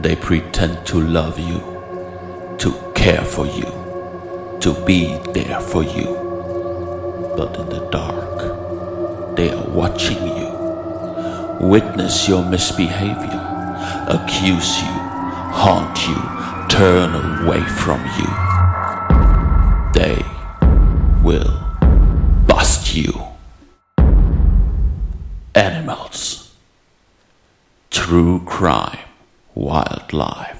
They pretend to love you, to care for you, to be there for you. But in the dark, they are watching you, witness your misbehavior, accuse you, haunt you, turn away from you. They will bust you. Animals. True crime. Wildlife.